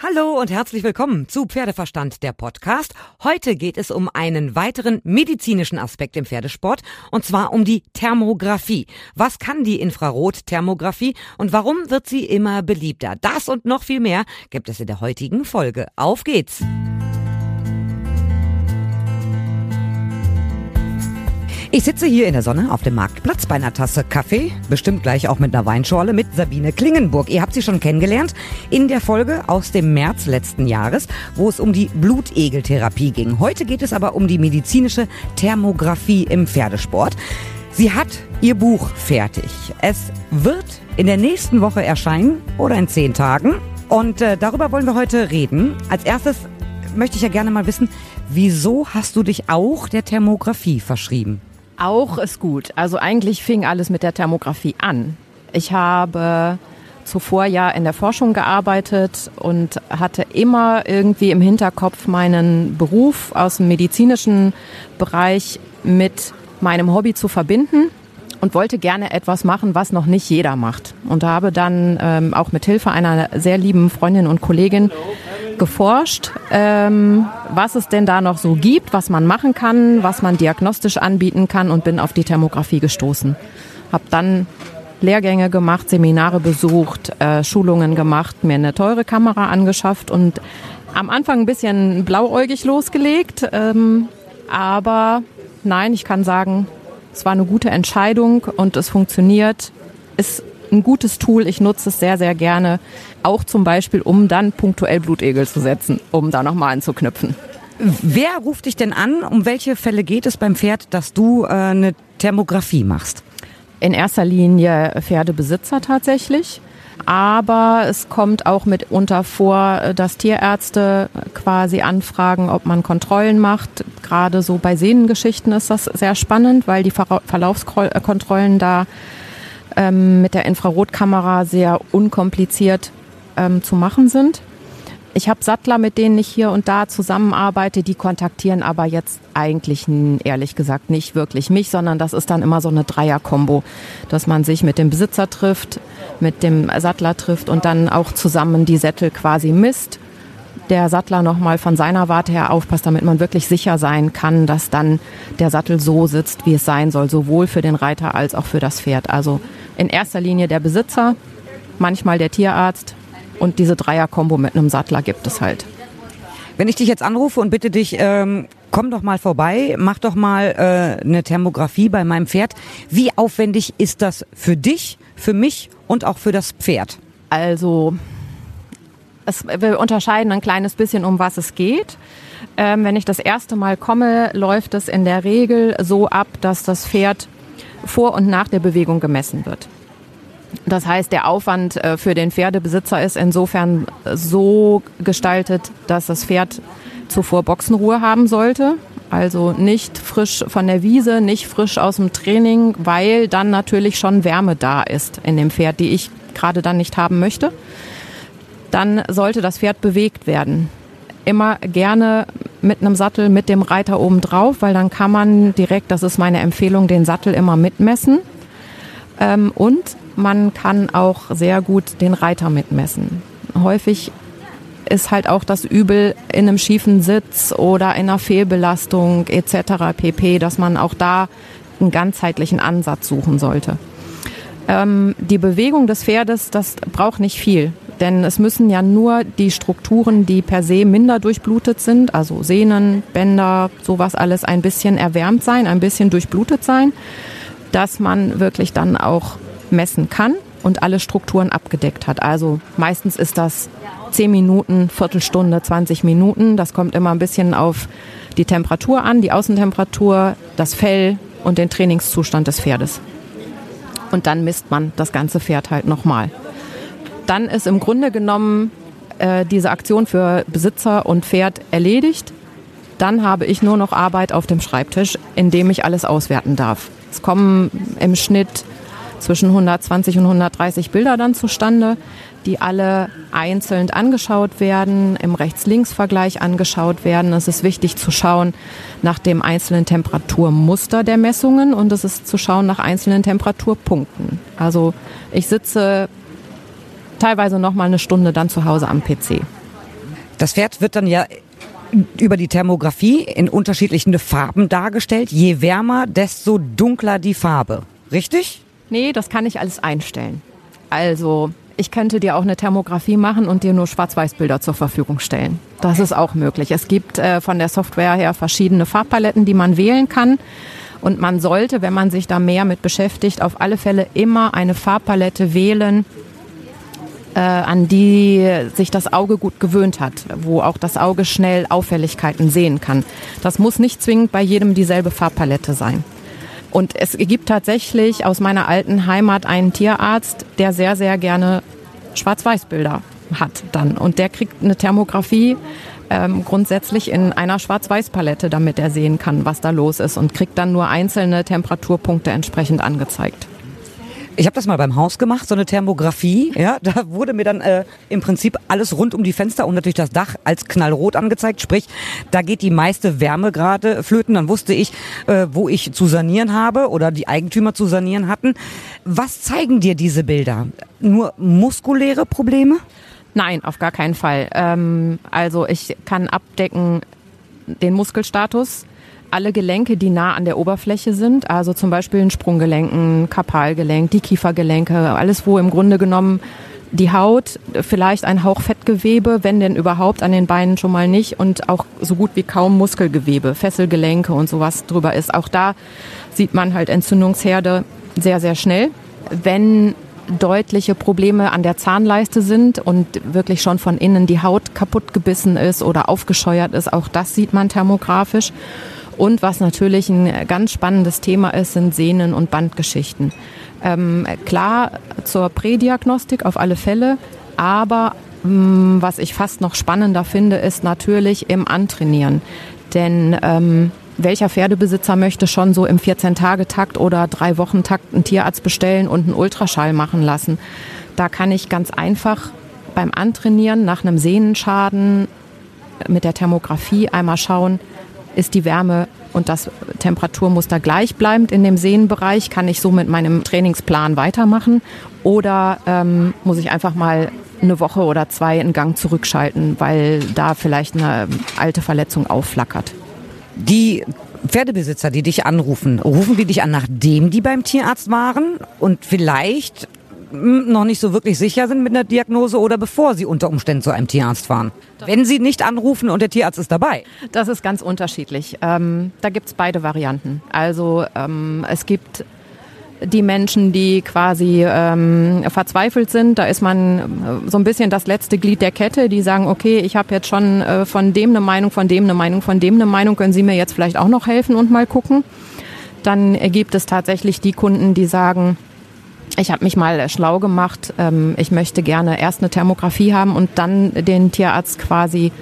Hallo und herzlich willkommen zu Pferdeverstand, der Podcast. Heute geht es um einen weiteren medizinischen Aspekt im Pferdesport und zwar um die Thermographie. Was kann die Infrarotthermographie und warum wird sie immer beliebter? Das und noch viel mehr gibt es in der heutigen Folge. Auf geht's! Ich sitze hier in der Sonne auf dem Marktplatz bei einer Tasse Kaffee, bestimmt gleich auch mit einer Weinschorle mit Sabine Klingenburg. Ihr habt sie schon kennengelernt in der Folge aus dem März letzten Jahres, wo es um die Blutegeltherapie ging. Heute geht es aber um die medizinische Thermographie im Pferdesport. Sie hat ihr Buch fertig. Es wird in der nächsten Woche erscheinen oder in zehn Tagen. Und äh, darüber wollen wir heute reden. Als erstes möchte ich ja gerne mal wissen, wieso hast du dich auch der Thermographie verschrieben? Auch ist gut. Also eigentlich fing alles mit der Thermografie an. Ich habe zuvor ja in der Forschung gearbeitet und hatte immer irgendwie im Hinterkopf meinen Beruf aus dem medizinischen Bereich mit meinem Hobby zu verbinden und wollte gerne etwas machen, was noch nicht jeder macht. Und habe dann ähm, auch mit Hilfe einer sehr lieben Freundin und Kollegin geforscht, ähm, was es denn da noch so gibt, was man machen kann, was man diagnostisch anbieten kann und bin auf die Thermografie gestoßen. Hab dann Lehrgänge gemacht, Seminare besucht, äh, Schulungen gemacht, mir eine teure Kamera angeschafft und am Anfang ein bisschen blauäugig losgelegt. Ähm, aber nein, ich kann sagen, es war eine gute Entscheidung und es funktioniert. Ist ein gutes Tool. Ich nutze es sehr, sehr gerne. Auch zum Beispiel, um dann punktuell Blutegel zu setzen, um da nochmal anzuknüpfen. Wer ruft dich denn an? Um welche Fälle geht es beim Pferd, dass du äh, eine Thermografie machst? In erster Linie Pferdebesitzer tatsächlich. Aber es kommt auch mitunter vor, dass Tierärzte quasi anfragen, ob man Kontrollen macht. Gerade so bei Sehnengeschichten ist das sehr spannend, weil die Verlaufskontrollen da ähm, mit der Infrarotkamera sehr unkompliziert ähm, zu machen sind. Ich habe Sattler, mit denen ich hier und da zusammenarbeite, die kontaktieren aber jetzt eigentlich ehrlich gesagt nicht wirklich mich, sondern das ist dann immer so eine Dreier-Kombo, dass man sich mit dem Besitzer trifft, mit dem Sattler trifft und dann auch zusammen die Sättel quasi misst. Der Sattler nochmal von seiner Warte her aufpasst, damit man wirklich sicher sein kann, dass dann der Sattel so sitzt, wie es sein soll, sowohl für den Reiter als auch für das Pferd. Also in erster Linie der Besitzer, manchmal der Tierarzt und diese Dreier-Kombo mit einem Sattler gibt es halt. Wenn ich dich jetzt anrufe und bitte dich, ähm, komm doch mal vorbei, mach doch mal äh, eine Thermografie bei meinem Pferd. Wie aufwendig ist das für dich, für mich und auch für das Pferd? Also es, wir unterscheiden ein kleines bisschen, um was es geht. Ähm, wenn ich das erste Mal komme, läuft es in der Regel so ab, dass das Pferd vor und nach der Bewegung gemessen wird. Das heißt, der Aufwand äh, für den Pferdebesitzer ist insofern so gestaltet, dass das Pferd zuvor Boxenruhe haben sollte. Also nicht frisch von der Wiese, nicht frisch aus dem Training, weil dann natürlich schon Wärme da ist in dem Pferd, die ich gerade dann nicht haben möchte. Dann sollte das Pferd bewegt werden immer gerne mit einem Sattel mit dem Reiter oben drauf, weil dann kann man direkt, das ist meine Empfehlung, den Sattel immer mitmessen. Ähm, und man kann auch sehr gut den Reiter mitmessen. Häufig ist halt auch das Übel in einem schiefen Sitz oder in einer Fehlbelastung etc. pp, dass man auch da einen ganzheitlichen Ansatz suchen sollte. Ähm, die Bewegung des Pferdes, das braucht nicht viel. Denn es müssen ja nur die Strukturen, die per se minder durchblutet sind, also Sehnen, Bänder, sowas alles ein bisschen erwärmt sein, ein bisschen durchblutet sein, dass man wirklich dann auch messen kann und alle Strukturen abgedeckt hat. Also meistens ist das 10 Minuten, Viertelstunde, 20 Minuten. Das kommt immer ein bisschen auf die Temperatur an, die Außentemperatur, das Fell und den Trainingszustand des Pferdes. Und dann misst man das ganze Pferd halt nochmal dann ist im Grunde genommen äh, diese Aktion für Besitzer und Pferd erledigt. Dann habe ich nur noch Arbeit auf dem Schreibtisch, in dem ich alles auswerten darf. Es kommen im Schnitt zwischen 120 und 130 Bilder dann zustande, die alle einzeln angeschaut werden, im Rechts-Links-Vergleich angeschaut werden. Es ist wichtig zu schauen nach dem einzelnen Temperaturmuster der Messungen und es ist zu schauen nach einzelnen Temperaturpunkten. Also ich sitze teilweise noch mal eine Stunde dann zu Hause am PC. Das Pferd wird dann ja über die Thermografie in unterschiedlichen Farben dargestellt. Je wärmer, desto dunkler die Farbe. Richtig? Nee, das kann ich alles einstellen. Also ich könnte dir auch eine Thermografie machen und dir nur Schwarz-Weiß-Bilder zur Verfügung stellen. Das ist auch möglich. Es gibt äh, von der Software her verschiedene Farbpaletten, die man wählen kann. Und man sollte, wenn man sich da mehr mit beschäftigt, auf alle Fälle immer eine Farbpalette wählen, äh, an die sich das Auge gut gewöhnt hat, wo auch das Auge schnell Auffälligkeiten sehen kann. Das muss nicht zwingend bei jedem dieselbe Farbpalette sein. Und es gibt tatsächlich aus meiner alten Heimat einen Tierarzt, der sehr, sehr gerne Schwarz-Weiß-Bilder hat dann. Und der kriegt eine Thermografie ähm, grundsätzlich in einer Schwarz-Weiß-Palette, damit er sehen kann, was da los ist und kriegt dann nur einzelne Temperaturpunkte entsprechend angezeigt. Ich habe das mal beim Haus gemacht, so eine Thermografie. Ja, da wurde mir dann äh, im Prinzip alles rund um die Fenster und natürlich das Dach als knallrot angezeigt. Sprich, da geht die meiste Wärme gerade flöten. Dann wusste ich, äh, wo ich zu sanieren habe oder die Eigentümer zu sanieren hatten. Was zeigen dir diese Bilder? Nur muskuläre Probleme? Nein, auf gar keinen Fall. Ähm, also ich kann abdecken den Muskelstatus, alle Gelenke, die nah an der Oberfläche sind, also zum Beispiel ein Sprunggelenk, ein Kapalgelenk, die Kiefergelenke, alles, wo im Grunde genommen die Haut, vielleicht ein Hauch Fettgewebe, wenn denn überhaupt an den Beinen schon mal nicht und auch so gut wie kaum Muskelgewebe, Fesselgelenke und sowas drüber ist. Auch da sieht man halt Entzündungsherde sehr, sehr schnell. Wenn deutliche Probleme an der Zahnleiste sind und wirklich schon von innen die Haut kaputt gebissen ist oder aufgescheuert ist, auch das sieht man thermografisch. Und was natürlich ein ganz spannendes Thema ist, sind Sehnen- und Bandgeschichten. Ähm, klar zur Prädiagnostik auf alle Fälle, aber mh, mm, was ich fast noch spannender finde, ist natürlich im Antrainieren. Denn ähm, welcher Pferdebesitzer möchte schon so im 14-Tage-Takt oder drei Wochen-Takt einen Tierarzt bestellen und einen Ultraschall machen lassen? Da kann ich ganz einfach beim Antrainieren nach einem Sehnenschaden mit der Thermografie einmal schauen, ist die Wärme und das Temperaturmuster gleichbleibend in dem Sehnenbereich? Kann ich so mit meinem Trainingsplan weitermachen? Oder ähm, muss ich einfach mal eine Woche oder zwei in Gang zurückschalten, weil da vielleicht eine alte Verletzung aufflackert? Die Pferdebesitzer, die dich anrufen, rufen die dich an, nachdem die beim Tierarzt waren und vielleicht noch nicht so wirklich sicher sind mit einer Diagnose oder bevor sie unter Umständen zu einem Tierarzt fahren. Wenn sie nicht anrufen und der Tierarzt ist dabei. Das ist ganz unterschiedlich. Ähm, da gibt's beide Varianten. Also ähm, es gibt die Menschen, die quasi ähm, verzweifelt sind. Da ist man äh, so ein bisschen das letzte Glied der Kette, die sagen, okay, ich habe jetzt schon äh, von dem eine Meinung, von dem eine Meinung, von dem eine Meinung, können Sie mir jetzt vielleicht auch noch helfen und mal gucken. Dann gibt es tatsächlich die Kunden, die sagen, ich habe mich mal schlau gemacht. Ähm, ich möchte gerne erst eine Thermografie haben und dann den Tierarzt quasi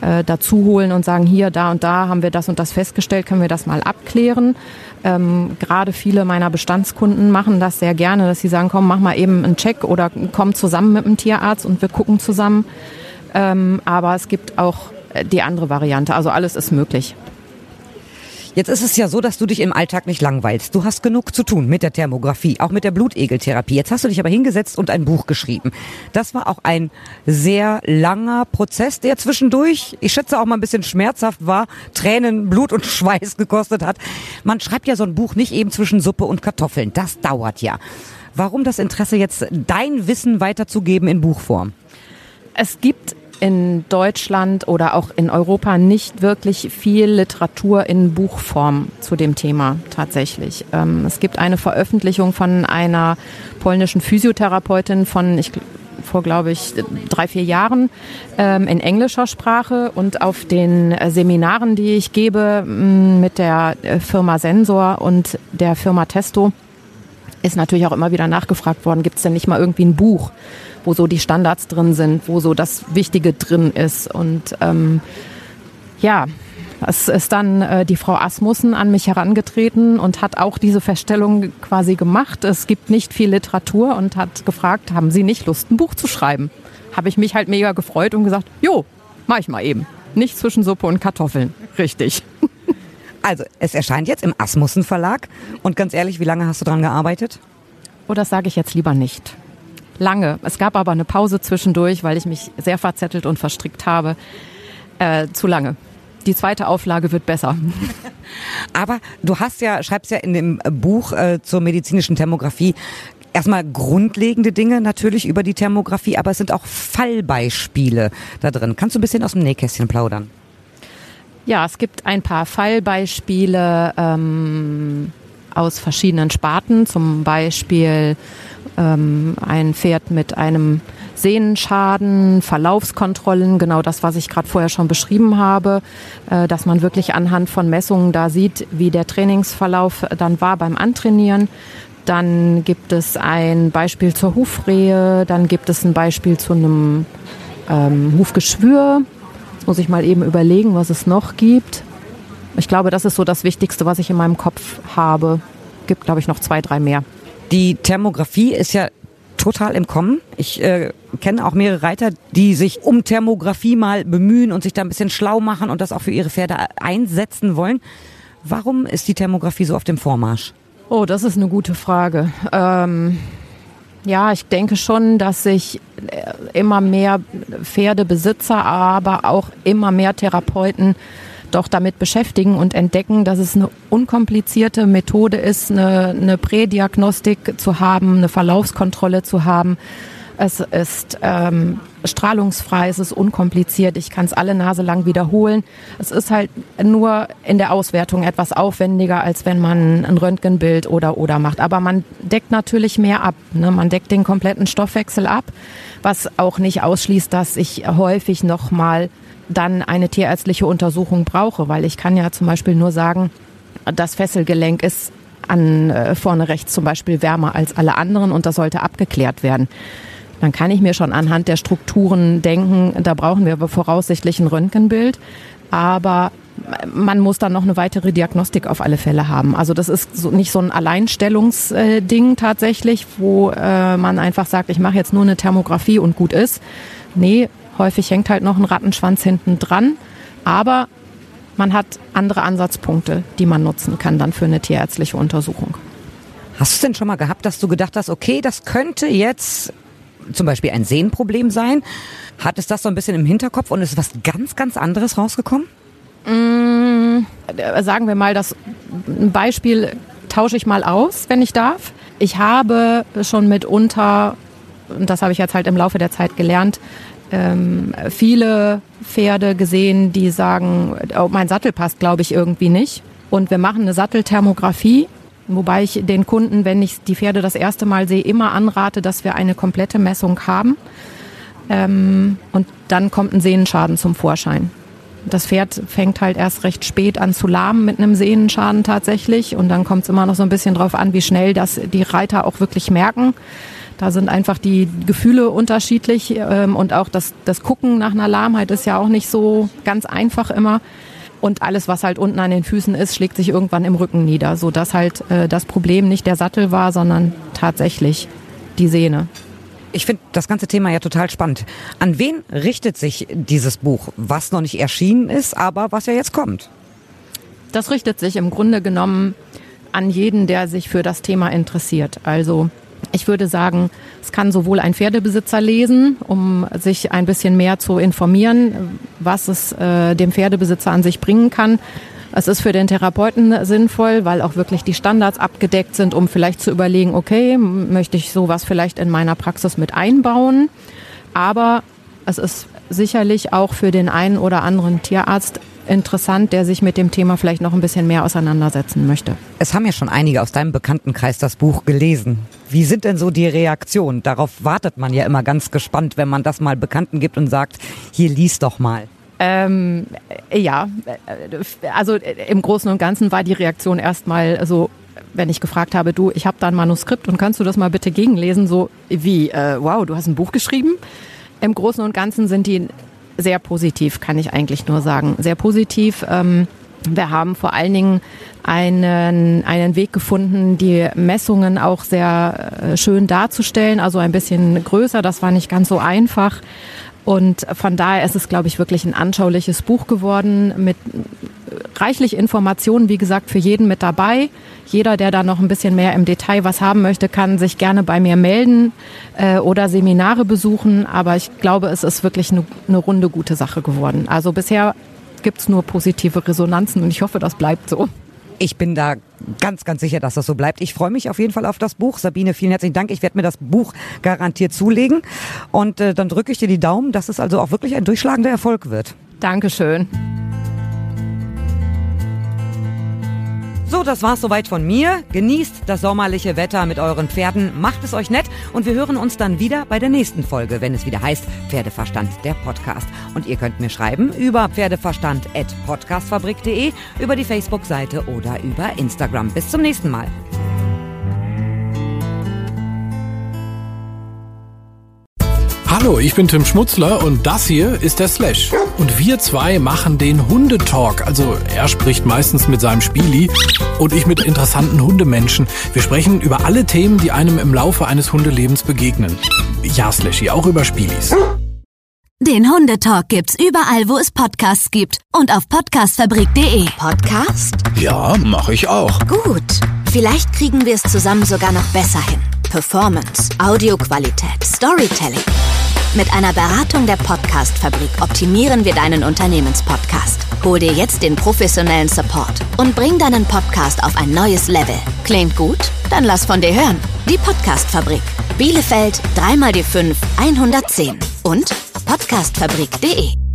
äh, dazu holen und sagen, hier, da und da haben wir das und das festgestellt, können wir das mal abklären. Ähm, Gerade viele meiner Bestandskunden machen das sehr gerne, dass sie sagen, komm, mach mal eben einen Check oder komm zusammen mit dem Tierarzt und wir gucken zusammen. Ähm, aber es gibt auch äh, die andere Variante, also alles ist möglich. Jetzt ist es ja so, dass du dich im Alltag nicht langweilst. Du hast genug zu tun mit der Thermografie, auch mit der Blutegeltherapie. Jetzt hast du dich aber hingesetzt und ein Buch geschrieben. Das war auch ein sehr langer Prozess, der zwischendurch, ich schätze auch mal ein bisschen schmerzhaft war, Tränen, Blut und Schweiß gekostet hat. Man schreibt ja so ein Buch nicht eben zwischen Suppe und Kartoffeln. Das dauert ja. Warum das Interesse jetzt, dein Wissen weiterzugeben in Buchform? Es gibt in Deutschland oder auch in Europa nicht wirklich viel Literatur in Buchform zu dem Thema tatsächlich. Ähm, es gibt eine Veröffentlichung von einer polnischen Physiotherapeutin von, ich vor, glaube ich, drei, vier Jahren ähm, in englischer Sprache und auf den Seminaren, die ich gebe mit der äh, Firma Sensor und der Firma Testo, ist natürlich auch immer wieder nachgefragt worden, gibt es denn nicht mal irgendwie ein Buch, wo so die Standards drin sind, wo so das Wichtige drin ist. Und ähm, ja, es ist dann äh, die Frau Asmussen an mich herangetreten und hat auch diese Feststellung quasi gemacht. Es gibt nicht viel Literatur und hat gefragt, haben Sie nicht Lust, ein Buch zu schreiben? Habe ich mich halt mega gefreut und gesagt, jo, mach ich mal eben. Nicht zwischen Suppe und Kartoffeln. Richtig. Also, es erscheint jetzt im Asmussen Verlag. Und ganz ehrlich, wie lange hast du dran gearbeitet? Oh, das sage ich jetzt lieber nicht. lange. Es gab aber eine Pause zwischendurch, weil ich mich sehr verzettelt und verstrickt habe. Äh, zu lange. Die zweite Auflage wird besser. Aber du hast ja, schreibst ja in dem Buch äh, zur medizinischen Thermografie erstmal grundlegende Dinge natürlich über die Thermografie, aber es sind auch Fallbeispiele da drin. Kannst du ein bisschen aus dem Nähkästchen plaudern? Ja, es gibt ein paar Fallbeispiele ähm, aus verschiedenen Sparten, zum Beispiel ähm, ein Pferd mit einem Sehnenschaden, Verlaufskontrollen, genau das, was ich gerade vorher schon beschrieben habe, äh, dass man wirklich anhand von Messungen da sieht, wie der Trainingsverlauf dann war beim Antrainieren. Dann gibt es ein Beispiel zur Hufrehe, dann gibt es ein Beispiel zu einem ähm, Hufgeschwür. Muss ich mal eben überlegen, was es noch gibt. Ich glaube, das ist so das Wichtigste, was ich in meinem Kopf habe. Gibt, glaube ich, noch zwei, drei mehr. Die Thermografie ist ja total im Kommen. Ich äh, kenne auch mehrere Reiter, die sich um Thermografie mal bemühen und sich da ein bisschen schlau machen und das auch für ihre Pferde einsetzen wollen. Warum ist die Thermografie so auf dem Vormarsch? Oh, das ist eine gute Frage. Ähm, ja, ich denke schon, dass sich äh, immer mehr Pferdebesitzer, aber auch immer mehr Therapeuten doch damit beschäftigen und entdecken, dass es eine unkomplizierte Methode ist, eine, eine Prädiagnostik zu haben, eine Verlaufskontrolle zu haben. Es ist ähm, strahlungsfrei, es ist unkompliziert, ich kann es alle Nase lang wiederholen. Es ist halt nur in der Auswertung etwas aufwendiger, als wenn man ein Röntgenbild oder oder macht. Aber man deckt natürlich mehr ab. Ne? Man deckt den kompletten Stoffwechsel ab, was auch nicht ausschließt, dass ich häufig nochmal dann eine tierärztliche Untersuchung brauche, weil ich kann ja zum Beispiel nur sagen, das Fesselgelenk ist an äh, vorne rechts zum Beispiel wärmer als alle anderen und das sollte abgeklärt werden. Dann kann ich mir schon anhand der Strukturen denken, da brauchen wir voraussichtlich ein Röntgenbild, aber man muss dann noch eine weitere Diagnostik auf alle Fälle haben. Also das ist so nicht so ein Alleinstellungsding tatsächlich, wo äh, man einfach sagt, ich mache jetzt nur eine Thermografie und gut ist. Nee, Häufig hängt halt noch ein Rattenschwanz hinten dran, aber man hat andere Ansatzpunkte, die man nutzen kann dann für eine tierärztliche Untersuchung. Hast du denn schon mal gehabt, dass du gedacht hast, okay, das könnte jetzt zum Beispiel ein Sehnenproblem sein? Hat es das so ein bisschen im Hinterkopf und ist was ganz, ganz anderes rausgekommen? Mmh, sagen wir mal, das Beispiel tausche ich mal aus, wenn ich darf. Ich habe schon mitunter, und das habe ich jetzt halt im Laufe der Zeit gelernt, ähm, viele Pferde gesehen, die sagen, oh, mein Sattel passt, glaube ich, irgendwie nicht. Und wir machen eine Sattelthermografie, wobei ich den Kunden, wenn ich die Pferde das erste Mal sehe, immer anrate, dass wir eine komplette Messung haben. Ähm, und dann kommt ein Sehnenschaden zum Vorschein. Das Pferd fängt halt erst recht spät an zu lahmen mit einem Sehnenschaden tatsächlich. Und dann kommt es immer noch so ein bisschen drauf an, wie schnell das die Reiter auch wirklich merken. Da sind einfach die Gefühle unterschiedlich ähm, und auch das, das Gucken nach einer Lahmheit ist ja auch nicht so ganz einfach immer. Und alles, was halt unten an den Füßen ist, schlägt sich irgendwann im Rücken nieder, so dass halt äh, das Problem nicht der Sattel war, sondern tatsächlich die Sehne. Ich finde das ganze Thema ja total spannend. An wen richtet sich dieses Buch, was noch nicht erschienen ist, aber was ja jetzt kommt? Das richtet sich im Grunde genommen an jeden, der sich für das Thema interessiert. Also ich würde sagen, es kann sowohl ein Pferdebesitzer lesen, um sich ein bisschen mehr zu informieren, was es äh, dem Pferdebesitzer an sich bringen kann. Es ist für den Therapeuten sinnvoll, weil auch wirklich die Standards abgedeckt sind, um vielleicht zu überlegen, okay, möchte ich sowas vielleicht in meiner Praxis mit einbauen. Aber es ist sicherlich auch für den einen oder anderen Tierarzt interessant, der sich mit dem Thema vielleicht noch ein bisschen mehr auseinandersetzen möchte. Es haben ja schon einige aus deinem Bekanntenkreis das Buch gelesen. Wie sind denn so die Reaktionen? Darauf wartet man ja immer ganz gespannt, wenn man das mal Bekannten gibt und sagt, hier lies doch mal. Ähm, ja, also im Großen und Ganzen war die Reaktion erstmal so, wenn ich gefragt habe, du, ich habe da ein Manuskript und kannst du das mal bitte gegenlesen? So wie, äh, wow, du hast ein Buch geschrieben? Im Großen und Ganzen sind die sehr positiv, kann ich eigentlich nur sagen. Sehr positiv. Ähm, wir haben vor allen Dingen einen, einen Weg gefunden, die Messungen auch sehr äh, schön darzustellen, also ein bisschen größer. Das war nicht ganz so einfach. Und von daher ist es, glaube ich, wirklich ein anschauliches Buch geworden mit reichlich Informationen, wie gesagt, für jeden mit dabei. Jeder, der da noch ein bisschen mehr im Detail was haben möchte, kann sich gerne bei mir melden äh, oder Seminare besuchen. Aber ich glaube, es ist wirklich eine, eine runde gute Sache geworden. Also bisher gibt es nur positive Resonanzen und ich hoffe, das bleibt so. Ich bin da ganz, ganz sicher, dass das so bleibt. Ich freue mich auf jeden Fall auf das Buch. Sabine, vielen herzlichen Dank. Ich werde mir das Buch garantiert zulegen. Und äh, dann drücke ich dir die Daumen, dass es also auch wirklich ein durchschlagender Erfolg wird. Dankeschön. So, das war's soweit von mir. Genießt das sommerliche Wetter mit euren Pferden, macht es euch nett und wir hören uns dann wieder bei der nächsten Folge, wenn es wieder heißt Pferdeverstand, der Podcast. Und ihr könnt mir schreiben über pferdeverstand.podcastfabrik.de, über die Facebook-Seite oder über Instagram. Bis zum nächsten Mal. Hallo, ich bin Tim Schmutzler und das hier ist der Slash. Und wir zwei machen den Hundetalk. Also er spricht meistens mit seinem Spieli und ich mit interessanten Hundemenschen. Wir sprechen über alle Themen, die einem im Laufe eines Hundelebens begegnen. Ja, Slashy, auch über Spielis. Den Hundetalk gibt's überall, wo es Podcasts gibt und auf podcastfabrik.de. Podcast? Ja, mache ich auch. Gut. Vielleicht kriegen wir es zusammen sogar noch besser hin. Performance, Audioqualität, Storytelling. Mit einer Beratung der Podcast-Fabrik optimieren wir deinen Unternehmenspodcast. Hol dir jetzt den professionellen Support und bring deinen Podcast auf ein neues Level. Klingt gut? Dann lass von dir hören. Die Podcast-Fabrik. Bielefeld 3 die 5 110 und podcastfabrik.de.